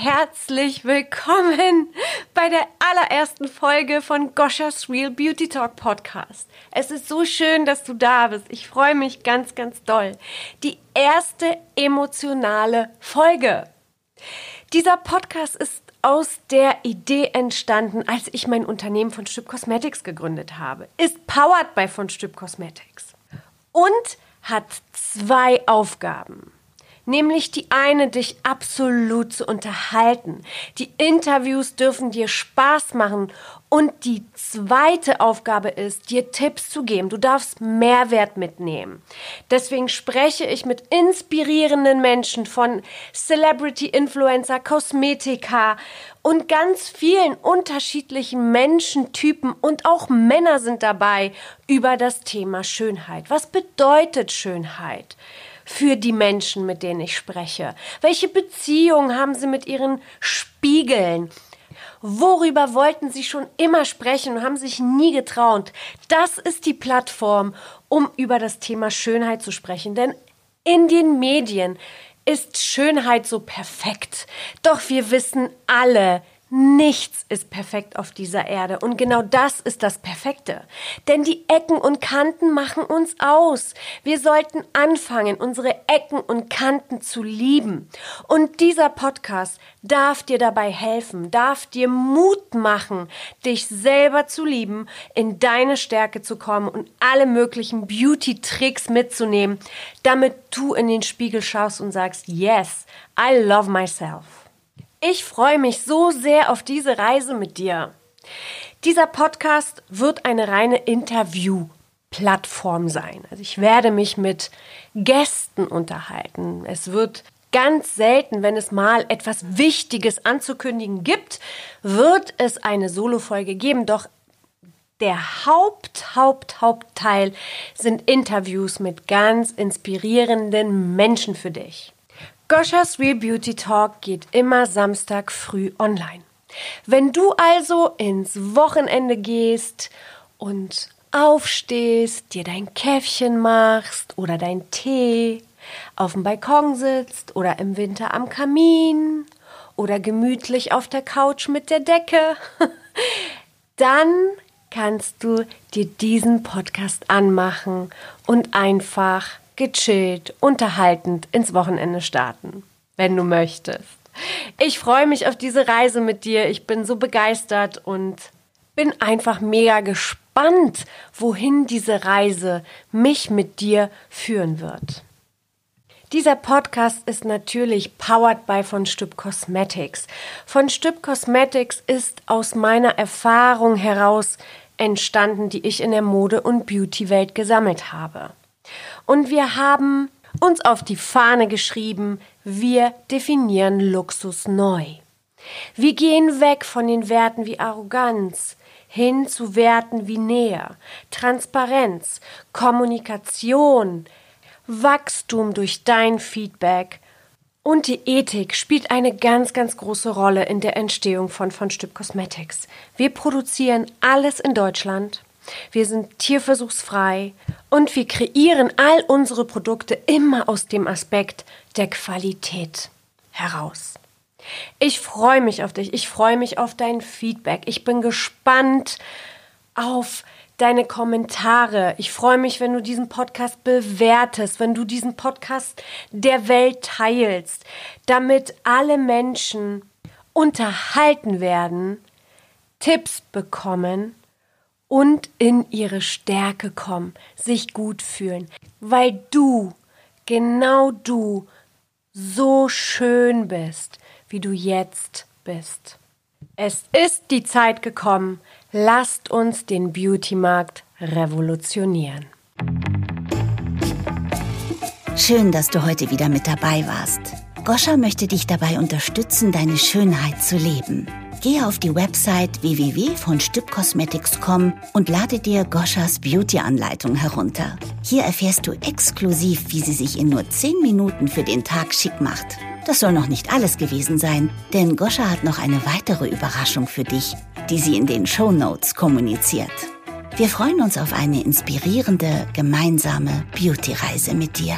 herzlich willkommen bei der allerersten Folge von Goschas Real Beauty Talk Podcast. Es ist so schön, dass du da bist. Ich freue mich ganz, ganz doll. Die erste emotionale Folge. Dieser Podcast ist aus der Idee entstanden, als ich mein Unternehmen von Stüb Cosmetics gegründet habe. Ist powered by von Stüb Cosmetics und hat zwei Aufgaben nämlich die eine, dich absolut zu unterhalten. Die Interviews dürfen dir Spaß machen und die zweite Aufgabe ist, dir Tipps zu geben. Du darfst Mehrwert mitnehmen. Deswegen spreche ich mit inspirierenden Menschen von Celebrity Influencer, Kosmetika und ganz vielen unterschiedlichen Menschentypen und auch Männer sind dabei über das Thema Schönheit. Was bedeutet Schönheit? Für die Menschen, mit denen ich spreche? Welche Beziehungen haben sie mit ihren Spiegeln? Worüber wollten sie schon immer sprechen und haben sich nie getraut? Das ist die Plattform, um über das Thema Schönheit zu sprechen. Denn in den Medien ist Schönheit so perfekt. Doch wir wissen alle, Nichts ist perfekt auf dieser Erde und genau das ist das Perfekte. Denn die Ecken und Kanten machen uns aus. Wir sollten anfangen, unsere Ecken und Kanten zu lieben. Und dieser Podcast darf dir dabei helfen, darf dir Mut machen, dich selber zu lieben, in deine Stärke zu kommen und alle möglichen Beauty-Tricks mitzunehmen, damit du in den Spiegel schaust und sagst, yes, I love myself. Ich freue mich so sehr auf diese Reise mit dir. Dieser Podcast wird eine reine Interview-Plattform sein. Also ich werde mich mit Gästen unterhalten. Es wird ganz selten, wenn es mal etwas Wichtiges anzukündigen gibt, wird es eine Solo-Folge geben. Doch der Haupt, Haupt, Hauptteil sind Interviews mit ganz inspirierenden Menschen für dich. Goschas Real Beauty Talk geht immer Samstag früh online. Wenn du also ins Wochenende gehst und aufstehst, dir dein Käffchen machst oder dein Tee, auf dem Balkon sitzt oder im Winter am Kamin oder gemütlich auf der Couch mit der Decke, dann kannst du dir diesen Podcast anmachen und einfach gechillt, unterhaltend ins Wochenende starten, wenn du möchtest. Ich freue mich auf diese Reise mit dir. Ich bin so begeistert und bin einfach mega gespannt, wohin diese Reise mich mit dir führen wird. Dieser Podcast ist natürlich powered by von Stüb Cosmetics. Von Stüb Cosmetics ist aus meiner Erfahrung heraus entstanden, die ich in der Mode- und Beauty-Welt gesammelt habe. Und wir haben uns auf die Fahne geschrieben, wir definieren Luxus neu. Wir gehen weg von den Werten wie Arroganz hin zu Werten wie Nähe, Transparenz, Kommunikation, Wachstum durch dein Feedback und die Ethik spielt eine ganz, ganz große Rolle in der Entstehung von von Stück Cosmetics. Wir produzieren alles in Deutschland. Wir sind tierversuchsfrei und wir kreieren all unsere Produkte immer aus dem Aspekt der Qualität heraus. Ich freue mich auf dich, ich freue mich auf dein Feedback. Ich bin gespannt auf deine Kommentare. Ich freue mich, wenn du diesen Podcast bewertest, wenn du diesen Podcast der Welt teilst, damit alle Menschen unterhalten werden, Tipps bekommen und in ihre Stärke kommen, sich gut fühlen, weil du, genau du, so schön bist, wie du jetzt bist. Es ist die Zeit gekommen, lasst uns den Beauty-Markt revolutionieren. Schön, dass du heute wieder mit dabei warst. Goscha möchte dich dabei unterstützen, deine Schönheit zu leben. Gehe auf die Website www.vonstückcosmetics.com und lade dir Goschas Beauty-Anleitung herunter. Hier erfährst du exklusiv, wie sie sich in nur 10 Minuten für den Tag schick macht. Das soll noch nicht alles gewesen sein, denn Goscha hat noch eine weitere Überraschung für dich, die sie in den Show Notes kommuniziert. Wir freuen uns auf eine inspirierende, gemeinsame Beauty-Reise mit dir.